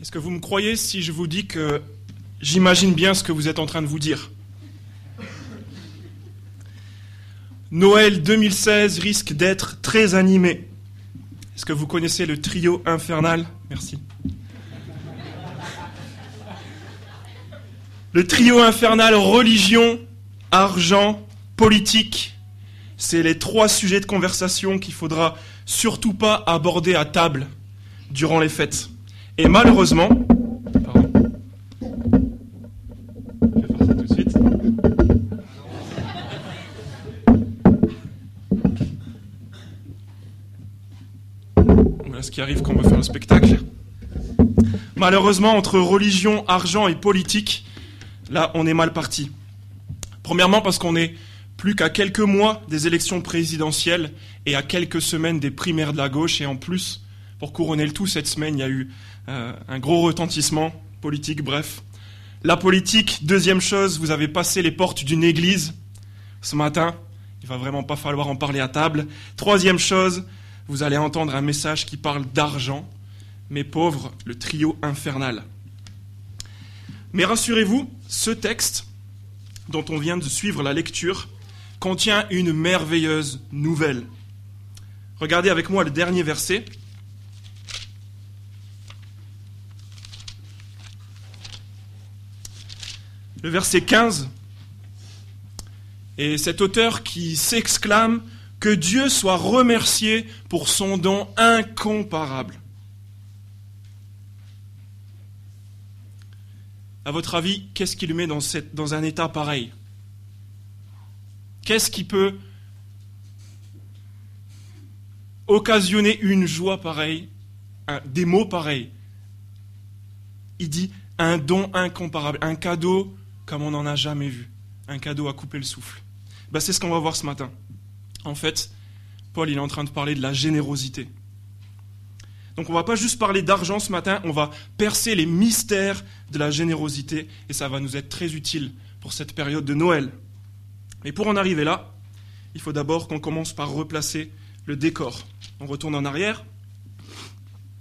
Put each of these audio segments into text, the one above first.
Est-ce que vous me croyez si je vous dis que j'imagine bien ce que vous êtes en train de vous dire? Noël 2016 risque d'être très animé. Est-ce que vous connaissez le trio infernal? Merci. Le trio infernal religion, argent, politique, c'est les trois sujets de conversation qu'il faudra surtout pas aborder à table durant les fêtes. Et malheureusement, pardon, je vais faire ça tout de suite. Voilà ce qui arrive quand on veut faire le spectacle. Malheureusement, entre religion, argent et politique, là, on est mal parti. Premièrement, parce qu'on est plus qu'à quelques mois des élections présidentielles et à quelques semaines des primaires de la gauche. Et en plus, pour couronner le tout, cette semaine, il y a eu euh, un gros retentissement politique, bref. La politique, deuxième chose, vous avez passé les portes d'une église ce matin. Il va vraiment pas falloir en parler à table. Troisième chose, vous allez entendre un message qui parle d'argent. Mes pauvres, le trio infernal. Mais rassurez-vous, ce texte, dont on vient de suivre la lecture, contient une merveilleuse nouvelle. Regardez avec moi le dernier verset. Le verset 15. Et cet auteur qui s'exclame que Dieu soit remercié pour son don incomparable. À votre avis, qu'est-ce qui le met dans, un état pareil? Qu'est-ce qui peut occasionner une joie pareille, des mots pareils? Il dit un don incomparable, un cadeau comme on n'en a jamais vu, un cadeau à couper le souffle. Ben, c'est ce qu'on va voir ce matin. En fait, Paul il est en train de parler de la générosité. Donc on ne va pas juste parler d'argent ce matin, on va percer les mystères de la générosité et ça va nous être très utile pour cette période de Noël. Mais pour en arriver là, il faut d'abord qu'on commence par replacer le décor. On retourne en arrière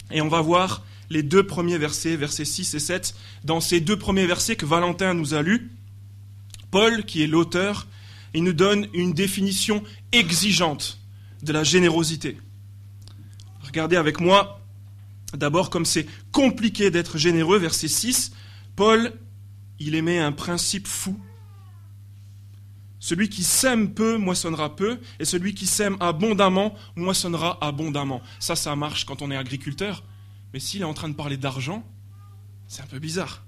et on va voir les deux premiers versets, versets 6 et 7. Dans ces deux premiers versets que Valentin nous a lus, Paul, qui est l'auteur, il nous donne une définition exigeante de la générosité. Regardez avec moi D'abord, comme c'est compliqué d'être généreux, verset 6, Paul, il émet un principe fou. Celui qui sème peu moissonnera peu, et celui qui sème abondamment moissonnera abondamment. Ça, ça marche quand on est agriculteur. Mais s'il est en train de parler d'argent, c'est un peu bizarre.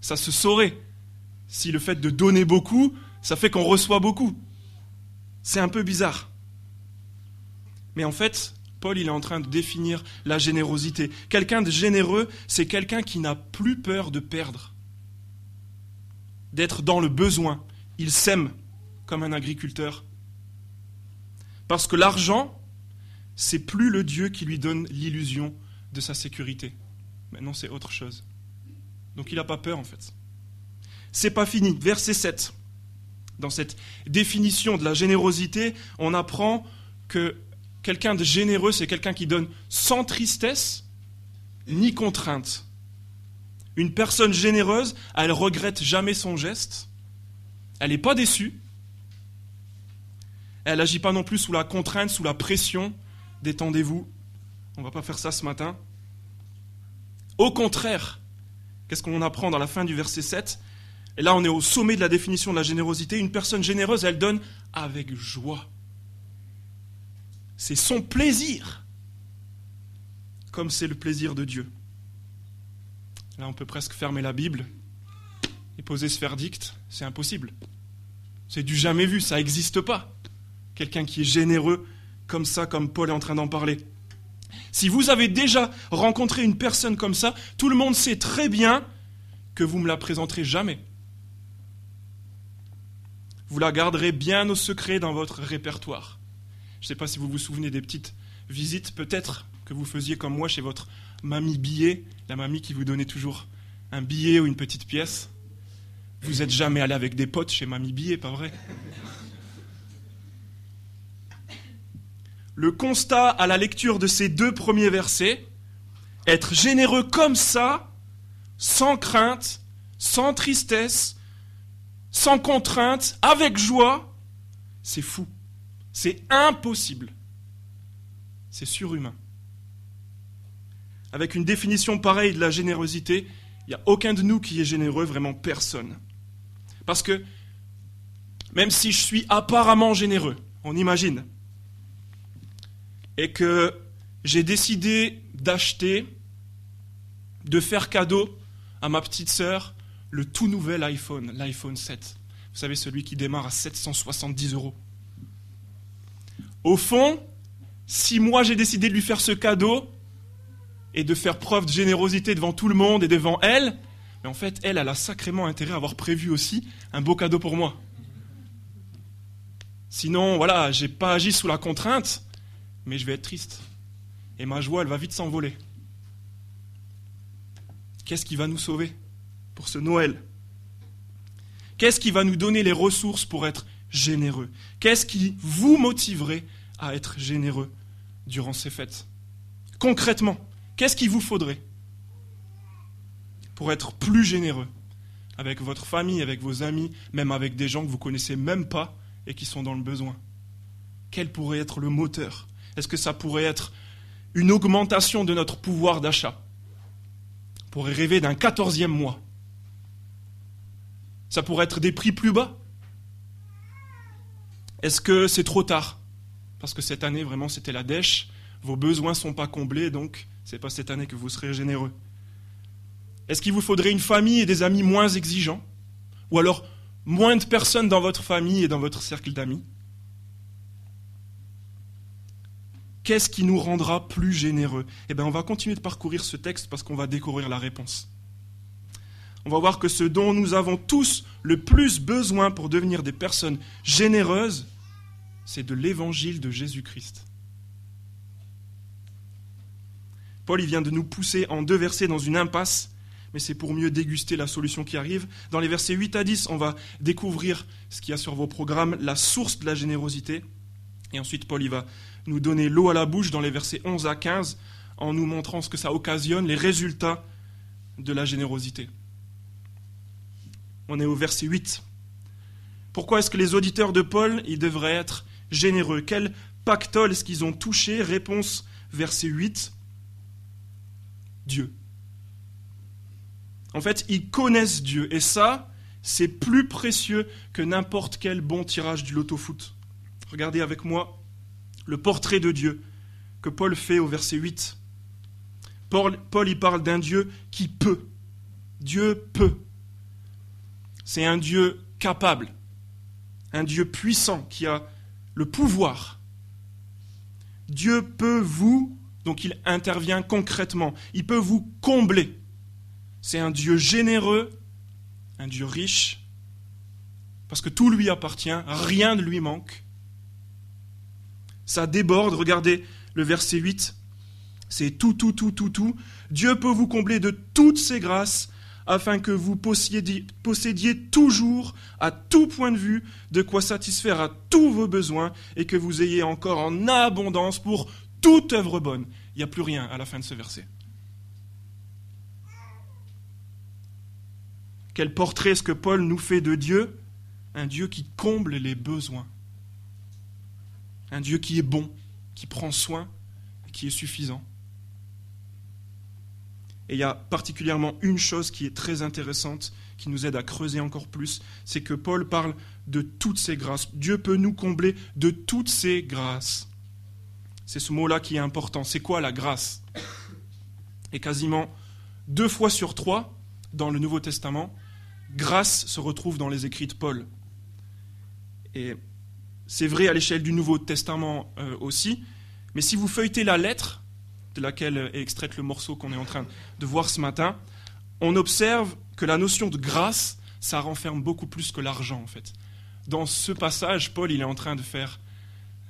Ça se saurait. Si le fait de donner beaucoup, ça fait qu'on reçoit beaucoup. C'est un peu bizarre. Mais en fait, Paul il est en train de définir la générosité. Quelqu'un de généreux, c'est quelqu'un qui n'a plus peur de perdre, d'être dans le besoin. Il sème comme un agriculteur. Parce que l'argent, c'est plus le Dieu qui lui donne l'illusion de sa sécurité. Maintenant, c'est autre chose. Donc il n'a pas peur en fait. C'est pas fini. Verset 7. Dans cette définition de la générosité, on apprend que Quelqu'un de généreux, c'est quelqu'un qui donne sans tristesse ni contrainte. Une personne généreuse, elle regrette jamais son geste. Elle n'est pas déçue. Elle n'agit pas non plus sous la contrainte, sous la pression. Détendez-vous. On ne va pas faire ça ce matin. Au contraire, qu'est-ce qu'on apprend dans la fin du verset 7 Et là, on est au sommet de la définition de la générosité. Une personne généreuse, elle donne avec joie c'est son plaisir, comme c'est le plaisir de Dieu. Là, on peut presque fermer la Bible et poser ce verdict. C'est impossible. C'est du jamais vu, ça n'existe pas. Quelqu'un qui est généreux comme ça, comme Paul est en train d'en parler. Si vous avez déjà rencontré une personne comme ça, tout le monde sait très bien que vous ne me la présenterez jamais. Vous la garderez bien au secret dans votre répertoire. Je ne sais pas si vous vous souvenez des petites visites, peut-être que vous faisiez comme moi chez votre mamie billet, la mamie qui vous donnait toujours un billet ou une petite pièce. Vous n'êtes jamais allé avec des potes chez mamie billet, pas vrai? Le constat à la lecture de ces deux premiers versets, Être généreux comme ça, sans crainte, sans tristesse, sans contrainte, avec joie, c'est fou. C'est impossible. C'est surhumain. Avec une définition pareille de la générosité, il n'y a aucun de nous qui est généreux, vraiment personne. Parce que même si je suis apparemment généreux, on imagine, et que j'ai décidé d'acheter, de faire cadeau à ma petite sœur le tout nouvel iPhone, l'iPhone 7. Vous savez, celui qui démarre à 770 euros. Au fond, si moi j'ai décidé de lui faire ce cadeau et de faire preuve de générosité devant tout le monde et devant elle, mais en fait, elle, elle a sacrément intérêt à avoir prévu aussi un beau cadeau pour moi. Sinon, voilà, j'ai pas agi sous la contrainte, mais je vais être triste. Et ma joie, elle va vite s'envoler. Qu'est-ce qui va nous sauver pour ce Noël? Qu'est-ce qui va nous donner les ressources pour être généreux? Qu'est-ce qui vous motiverait à être généreux durant ces fêtes? Concrètement, qu'est-ce qu'il vous faudrait pour être plus généreux? Avec votre famille, avec vos amis, même avec des gens que vous connaissez même pas et qui sont dans le besoin. Quel pourrait être le moteur Est-ce que ça pourrait être une augmentation de notre pouvoir d'achat On pourrait rêver d'un quatorzième mois. Ça pourrait être des prix plus bas. Est-ce que c'est trop tard Parce que cette année, vraiment, c'était la dèche. Vos besoins ne sont pas comblés, donc ce n'est pas cette année que vous serez généreux. Est-ce qu'il vous faudrait une famille et des amis moins exigeants Ou alors moins de personnes dans votre famille et dans votre cercle d'amis Qu'est-ce qui nous rendra plus généreux? Eh bien, on va continuer de parcourir ce texte parce qu'on va découvrir la réponse. On va voir que ce dont nous avons tous le plus besoin pour devenir des personnes généreuses, c'est de l'évangile de Jésus-Christ. Paul il vient de nous pousser en deux versets dans une impasse, mais c'est pour mieux déguster la solution qui arrive. Dans les versets 8 à 10, on va découvrir ce qu'il y a sur vos programmes, la source de la générosité. Et ensuite, Paul il va nous donner l'eau à la bouche dans les versets 11 à 15 en nous montrant ce que ça occasionne, les résultats de la générosité. On est au verset 8. Pourquoi est-ce que les auditeurs de Paul ils devraient être généreux? Quel pactole est-ce qu'ils ont touché? Réponse verset 8. Dieu. En fait, ils connaissent Dieu et ça, c'est plus précieux que n'importe quel bon tirage du loto-foot. Regardez avec moi le portrait de Dieu que Paul fait au verset 8. Paul, y parle d'un Dieu qui peut. Dieu peut. C'est un Dieu capable, un Dieu puissant qui a le pouvoir. Dieu peut vous, donc il intervient concrètement, il peut vous combler. C'est un Dieu généreux, un Dieu riche, parce que tout lui appartient, rien ne lui manque ça déborde. Regardez le verset 8. C'est tout, tout, tout, tout, tout. Dieu peut vous combler de toutes ses grâces afin que vous possédiez, toujours, à tout point de vue, de quoi satisfaire à tous vos besoins et que vous ayez encore en abondance pour toute œuvre bonne. Il n'y a plus rien à la fin de ce verset. Quel portrait est-ce que Paul nous fait de Dieu? Un Dieu qui comble les besoins un Dieu qui est bon, qui prend soin et qui est suffisant. Et il y a particulièrement une chose qui est très intéressante, qui nous aide à creuser encore plus, c'est que Paul parle de toutes ces grâces. Dieu peut nous combler de toutes ces grâces. C'est ce mot-là qui est important. C'est quoi la grâce? Et quasiment deux fois sur trois, dans le Nouveau Testament, grâce se retrouve dans les écrits de Paul. Et c'est vrai à l'échelle du Nouveau Testament euh, aussi. Mais si vous feuilletez la lettre, de laquelle est extraite le morceau qu'on est en train de voir ce matin, on observe que la notion de grâce, ça renferme beaucoup plus que l'argent en fait. Dans ce passage, Paul il est en train de faire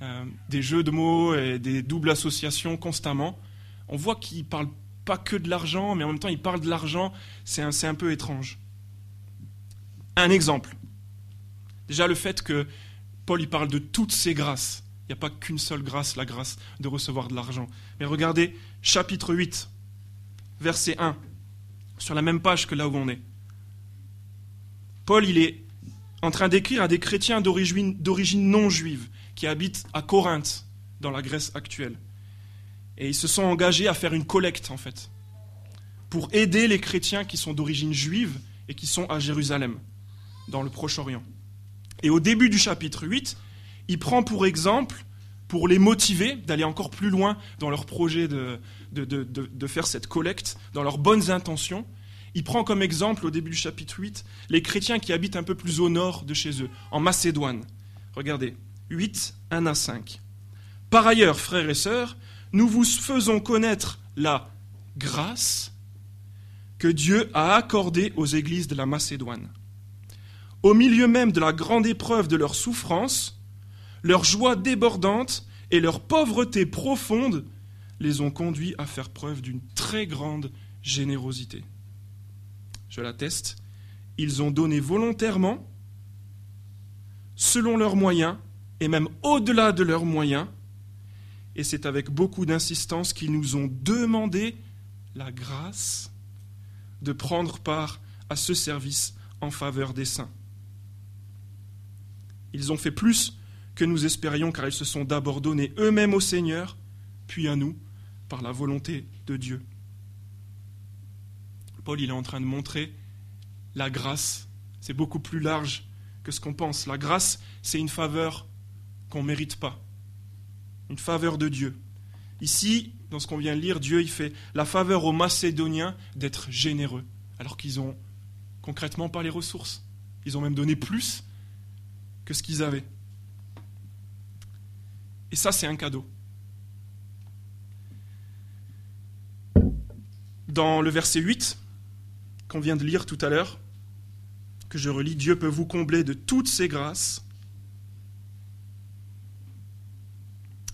euh, des jeux de mots et des doubles associations constamment. On voit qu'il parle pas que de l'argent, mais en même temps il parle de l'argent, c'est un, un peu étrange. Un exemple. Déjà le fait que Paul y parle de toutes ces grâces. Il n'y a pas qu'une seule grâce, la grâce de recevoir de l'argent. Mais regardez, chapitre 8, verset 1, sur la même page que là où on est. Paul, il est en train d'écrire à des chrétiens d'origine non juive qui habitent à Corinthe, dans la Grèce actuelle. Et ils se sont engagés à faire une collecte, en fait, pour aider les chrétiens qui sont d'origine juive et qui sont à Jérusalem, dans le Proche-Orient. Et au début du chapitre 8, il prend pour exemple, pour les motiver d'aller encore plus loin dans leur projet de, faire cette collecte, dans leurs bonnes intentions, il prend comme exemple au début du chapitre 8 les chrétiens qui habitent un peu plus au nord de chez eux, en Macédoine. Regardez, 8, 1 à 5. Par ailleurs, frères et sœurs, nous vous faisons connaître la grâce que Dieu a accordée aux églises de la Macédoine. Au milieu même de la grande épreuve de leur souffrance, leur joie débordante et leur pauvreté profonde les ont conduits à faire preuve d'une très grande générosité. Je l'atteste, ils ont donné volontairement, selon leurs moyens, et même au-delà de leurs moyens, et c'est avec beaucoup d'insistance qu'ils nous ont demandé la grâce de prendre part à ce service en faveur des saints. Ils ont fait plus que nous espérions car ils se sont d'abord donnés eux-mêmes au Seigneur, puis à nous, par la volonté de Dieu. Paul il est en train de montrer la grâce, c'est beaucoup plus large que ce qu'on pense. La grâce, c'est une faveur qu'on ne mérite pas, une faveur de Dieu. Ici, dans ce qu'on vient de lire, Dieu il fait la faveur aux Macédoniens d'être généreux, alors qu'ils ont concrètement pas les ressources. Ils ont même donné plus que ce qu'ils avaient. Et ça, c'est un cadeau. Dans le verset 8, qu'on vient de lire tout à l'heure, que je relis, Dieu peut vous combler de toutes ses grâces.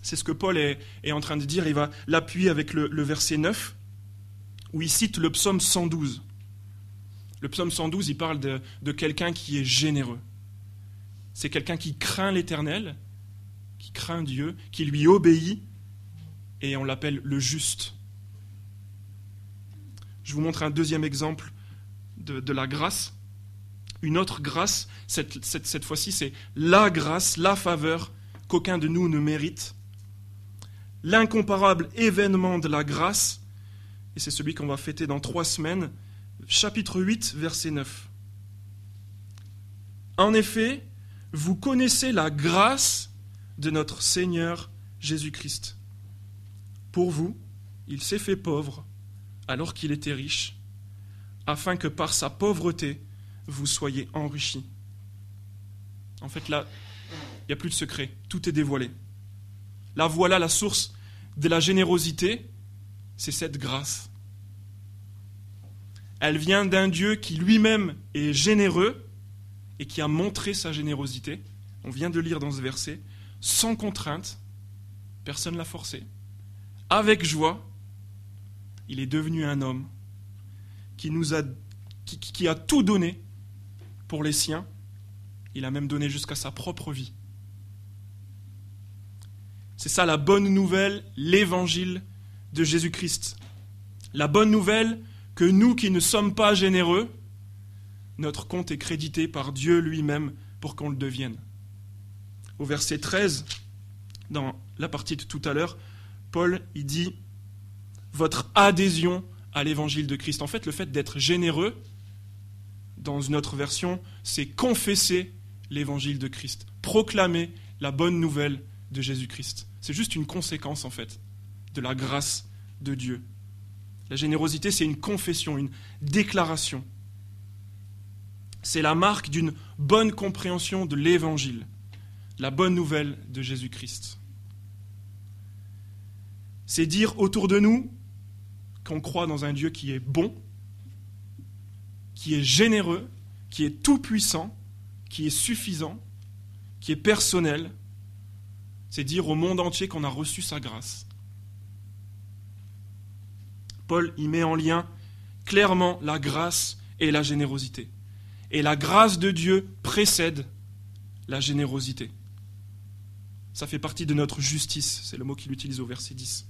C'est ce que Paul est, en train de dire. Il va l'appuyer avec le, verset 9, où il cite le psaume 112. Le psaume 112, il parle de quelqu'un qui est généreux. C'est quelqu'un qui craint l'Éternel, qui craint Dieu, qui lui obéit, et on l'appelle le juste. Je vous montre un deuxième exemple de, la grâce. Une autre grâce, cette, cette fois-ci, c'est la grâce, la faveur qu'aucun de nous ne mérite. L'incomparable événement de la grâce, et c'est celui qu'on va fêter dans trois semaines, chapitre 8, verset 9. En effet, vous connaissez la grâce de notre Seigneur Jésus-Christ. Pour vous, il s'est fait pauvre alors qu'il était riche, afin que par sa pauvreté, vous soyez enrichis. En fait, là, il n'y a plus de secret, tout est dévoilé. Là, voilà la source de la générosité, c'est cette grâce. Elle vient d'un Dieu qui lui-même est généreux et qui a montré sa générosité. On vient de lire dans ce verset, sans contrainte, personne ne l'a forcé, avec joie, il est devenu un homme qui, nous a, qui, a tout donné pour les siens. Il a même donné jusqu'à sa propre vie. C'est ça la bonne nouvelle, l'évangile de Jésus-Christ. La bonne nouvelle que nous qui ne sommes pas généreux, notre compte est crédité par Dieu lui-même pour qu'on le devienne. Au verset 13, dans la partie de tout à l'heure, Paul il dit votre adhésion à l'évangile de Christ. En fait, le fait d'être généreux, dans une autre version, c'est confesser l'évangile de Christ, proclamer la bonne nouvelle de Jésus-Christ. C'est juste une conséquence, en fait, de la grâce de Dieu. La générosité, c'est une confession, une déclaration. C'est la marque d'une bonne compréhension de l'évangile, la bonne nouvelle de Jésus-Christ. C'est dire autour de nous, qu'on croit dans un Dieu qui est bon, qui est généreux, qui est tout-puissant, qui est suffisant, qui est personnel. C'est dire au monde entier qu'on a reçu sa grâce. Paul y met en lien clairement la grâce et la générosité. Et la grâce de Dieu précède la générosité. Ça fait partie de notre justice, c'est le mot qu'il utilise au verset 10.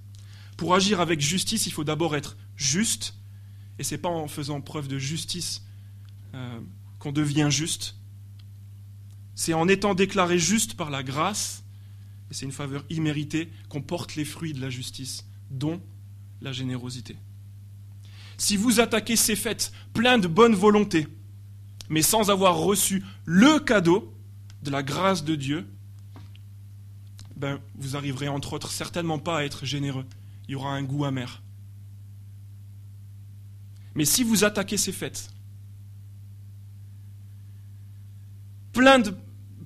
Pour agir avec justice, il faut d'abord être juste Et c'est pas en faisant preuve de justice euh, qu'on devient juste. C'est en étant déclaré juste par la grâce, et c'est une faveur imméritée, qu'on porte les fruits de la justice, dont la générosité. Si vous attaquez ces fêtes plein de bonne volonté, mais sans avoir reçu le cadeau de la grâce de Dieu, ben, vous arriverez entre autres certainement pas à être généreux. Il y aura un goût amer. Mais si vous attaquez ces fêtes, plein de...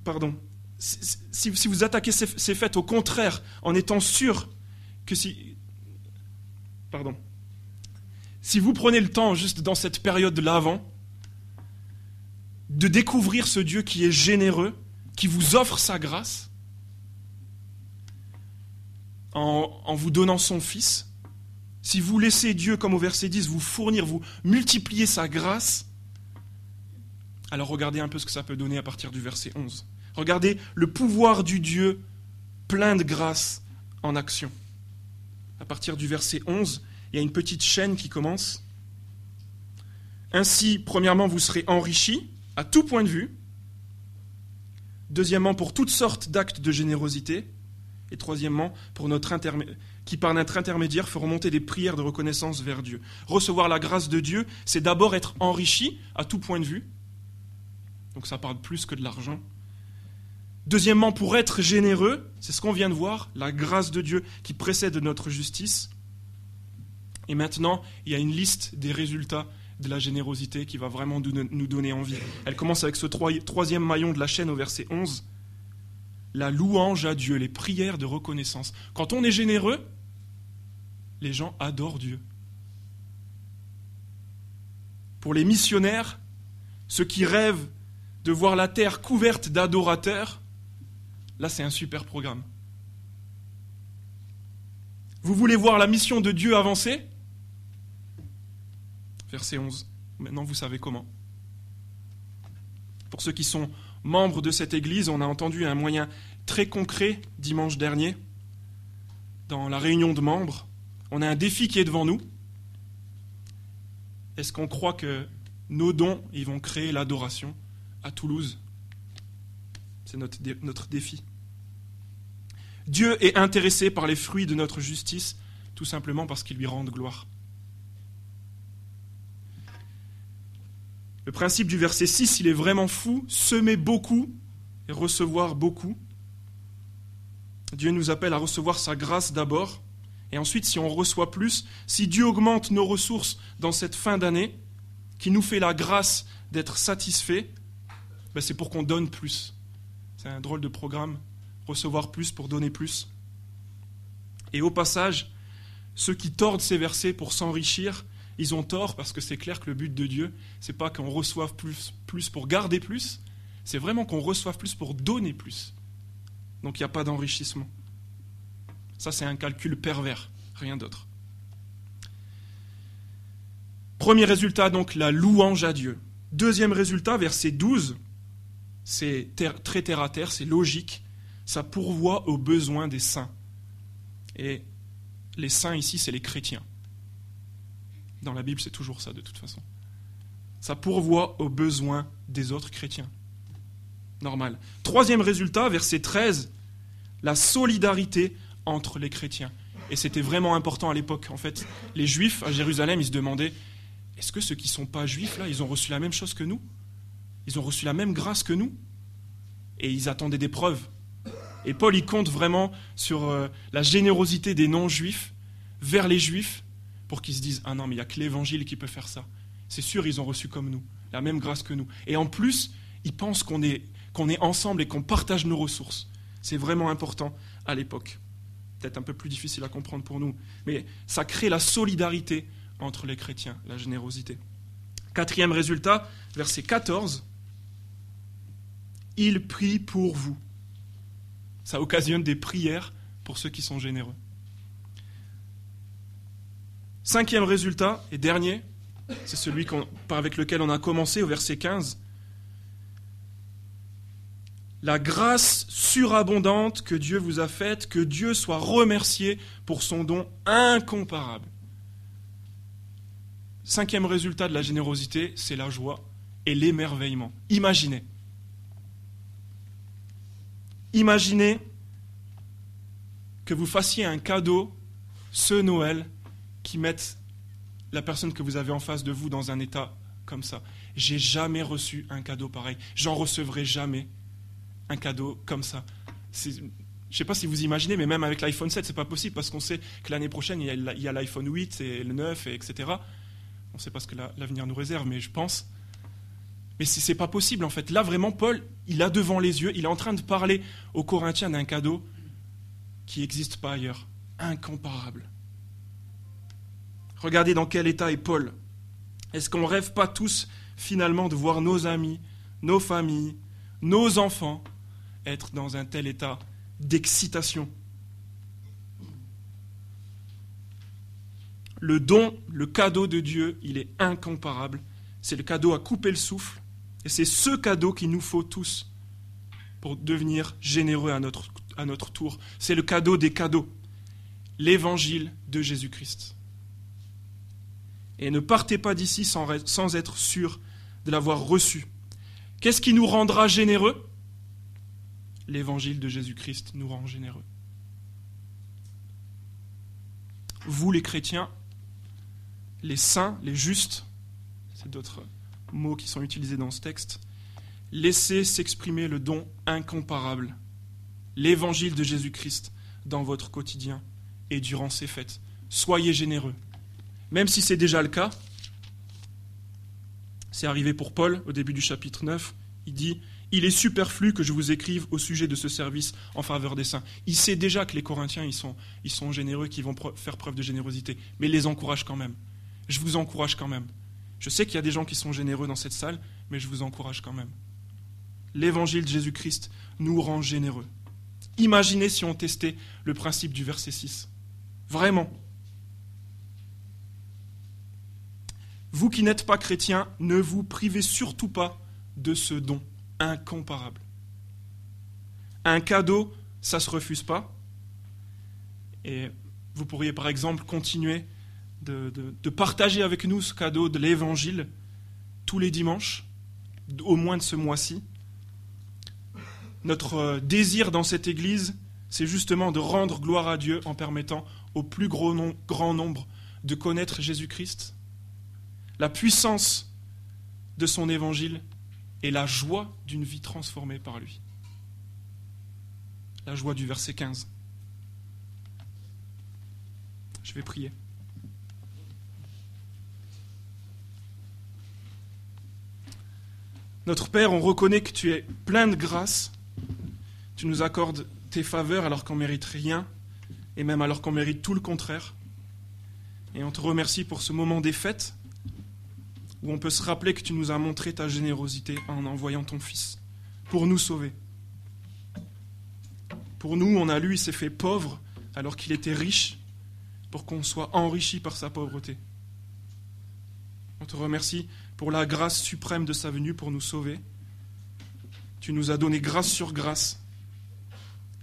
Pardon. Si, vous attaquez ces, ces fêtes au contraire, en étant sûr que si... Pardon. Si vous prenez le temps, juste dans cette période de l'avant, de découvrir ce Dieu qui est généreux, qui vous offre sa grâce, en, vous donnant son Fils, si vous laissez Dieu, comme au verset 10, vous fournir, vous multiplier sa grâce, alors regardez un peu ce que ça peut donner à partir du verset 11. Regardez le pouvoir du Dieu plein de grâce en action. À partir du verset 11, il y a une petite chaîne qui commence. Ainsi, premièrement, vous serez enrichis à tout point de vue. Deuxièmement, pour toutes sortes d'actes de générosité. Et troisièmement, pour notre qui par notre intermédiaire feront monter des prières de reconnaissance vers Dieu. Recevoir la grâce de Dieu, c'est d'abord être enrichi à tout point de vue. Donc ça parle plus que de l'argent. Deuxièmement, pour être généreux, c'est ce qu'on vient de voir, la grâce de Dieu qui précède notre justice. Et maintenant, il y a une liste des résultats de la générosité qui va vraiment nous donner envie. Elle commence avec ce troisième maillon de la chaîne au verset 11 la louange à Dieu, les prières de reconnaissance. Quand on est généreux, les gens adorent Dieu. Pour les missionnaires, ceux qui rêvent de voir la terre couverte d'adorateurs, là c'est un super programme. Vous voulez voir la mission de Dieu avancer? Verset 11. Maintenant vous savez comment. Pour ceux qui sont membres de cette Église, on a entendu un moyen très concret dimanche dernier, dans la réunion de membres. On a un défi qui est devant nous. Est-ce qu'on croit que nos dons vont créer l'adoration à Toulouse? C'est notre, notre défi. Dieu est intéressé par les fruits de notre justice, tout simplement parce qu'ils lui rendent gloire. Le principe du verset 6, il est vraiment fou. Semer beaucoup et recevoir beaucoup. Dieu nous appelle à recevoir sa grâce d'abord. Et ensuite, si on reçoit plus, si Dieu augmente nos ressources dans cette fin d'année, qui nous fait la grâce d'être satisfait, ben c'est pour qu'on donne plus. C'est un drôle de programme, recevoir plus pour donner plus. Et au passage, ceux qui tordent ces versets pour s'enrichir, ils ont tort parce que c'est clair que le but de Dieu, c'est pas qu'on reçoive plus, plus pour garder plus, c'est vraiment qu'on reçoive plus pour donner plus. Donc il n'y a pas d'enrichissement. Ça, c'est un calcul pervers, rien d'autre. Premier résultat, donc, la louange à Dieu. Deuxième résultat, verset 12, c'est très terre à terre, c'est logique, ça pourvoit aux besoins des saints. Et les saints ici, c'est les chrétiens. Dans la Bible, c'est toujours ça de toute façon. Ça pourvoit aux besoins des autres chrétiens. Normal. Troisième résultat, verset 13, la solidarité entre les chrétiens. Et c'était vraiment important à l'époque. En fait, les juifs à Jérusalem, ils se demandaient, est-ce que ceux qui ne sont pas juifs, là, ils ont reçu la même chose que nous? Ils ont reçu la même grâce que nous? Et ils attendaient des preuves. Et Paul, il compte vraiment sur euh, la générosité des non-juifs vers les juifs pour qu'ils se disent Ah non, mais il n'y a que l'évangile qui peut faire ça. C'est sûr, ils ont reçu comme nous, la même grâce que nous. Et en plus, ils pensent qu'on est, ensemble et qu'on partage nos ressources. C'est vraiment important à l'époque. Peut-être un peu plus difficile à comprendre pour nous, mais ça crée la solidarité entre les chrétiens, la générosité. Quatrième résultat, verset 14. Il prie pour vous. Ça occasionne des prières pour ceux qui sont généreux. Cinquième résultat et dernier, c'est celui avec lequel on a commencé au verset 15. La grâce surabondante que Dieu vous a faite, que Dieu soit remercié pour son don incomparable. cinquième résultat de la générosité, c'est la joie et l'émerveillement. Imaginez. Imaginez que vous fassiez un cadeau ce Noël qui mette la personne que vous avez en face de vous dans un état comme ça. J'ai jamais reçu un cadeau pareil. J'en recevrai jamais un cadeau comme ça. Je ne sais pas si vous imaginez, mais même avec l'iPhone 7, c'est pas possible parce qu'on sait que l'année prochaine, il y a l'iPhone 8 et le 9, et etc. On ne sait pas ce que l'avenir nous réserve, mais je pense. Mais c'est pas possible en fait. Là vraiment, Paul, il a devant les yeux, il est en train de parler aux Corinthiens d'un cadeau qui n'existe pas ailleurs, incomparable. Regardez dans quel état est Paul. Est-ce qu'on ne rêve pas tous finalement de voir nos amis, nos familles, nos enfants être dans un tel état d'excitation? Le don, le cadeau de Dieu, il est incomparable. C'est le cadeau à couper le souffle. Et c'est ce cadeau qu'il nous faut tous pour devenir généreux à notre, tour. C'est le cadeau des cadeaux, l'évangile de Jésus-Christ. Et ne partez pas d'ici sans, être sûr de l'avoir reçu. Qu'est-ce qui nous rendra généreux? L'évangile de Jésus-Christ nous rend généreux. Vous les chrétiens, les saints, les justes, c'est d'autres mots qui sont utilisés dans ce texte, laissez s'exprimer le don incomparable, l'évangile de Jésus-Christ dans votre quotidien et durant ces fêtes. Soyez généreux. Même si c'est déjà le cas, c'est arrivé pour Paul au début du chapitre 9, il dit Il est superflu que je vous écrive au sujet de ce service en faveur des saints. Il sait déjà que les Corinthiens, ils sont, généreux, qu'ils vont faire preuve de générosité, mais il les encourage quand même je vous encourage quand même. Je sais qu'il y a des gens qui sont généreux dans cette salle, mais je vous encourage quand même. L'évangile de Jésus-Christ nous rend généreux. Imaginez si on testait le principe du verset 6. Vraiment. Vous qui n'êtes pas chrétiens, ne vous privez surtout pas de ce don incomparable. Un cadeau, ça ne se refuse pas. Et vous pourriez par exemple continuer de, partager avec nous ce cadeau de l'Évangile tous les dimanches, au moins de ce mois-ci. Notre euh, désir dans cette Église, c'est justement de rendre gloire à Dieu en permettant au plus grand nombre de connaître Jésus-Christ, la puissance de son Évangile et la joie d'une vie transformée par lui. La joie du verset 15. Je vais prier. Notre Père, on reconnaît que tu es plein de grâce. Tu nous accordes tes faveurs alors qu'on mérite rien, et même alors qu'on mérite tout le contraire. Et on te remercie pour ce moment des fêtes, où on peut se rappeler que tu nous as montré ta générosité en envoyant ton Fils, pour nous sauver. Pour nous, on a lu, il s'est fait pauvre alors qu'il était riche, pour qu'on soit enrichi par sa pauvreté. On te remercie pour la grâce suprême de sa venue pour nous sauver. Tu nous as donné grâce sur grâce,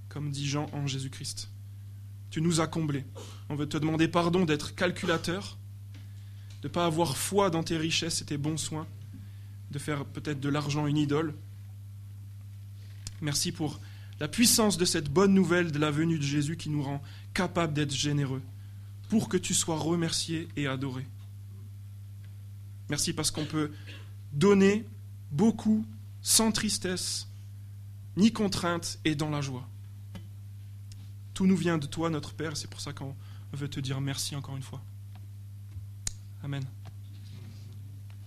comme dit Jean en Jésus-Christ. Tu nous as comblés. On veut te demander pardon d'être calculateur, de ne pas avoir foi dans tes richesses et tes bons soins, de faire peut-être de l'argent une idole. Merci pour la puissance de cette bonne nouvelle de la venue de Jésus qui nous rend capables d'être généreux, pour que tu sois remercié et adoré. Merci parce qu'on peut donner beaucoup sans tristesse, ni contrainte et dans la joie. Tout nous vient de toi, notre Père, c'est pour ça qu'on veut te dire merci encore une fois. Amen.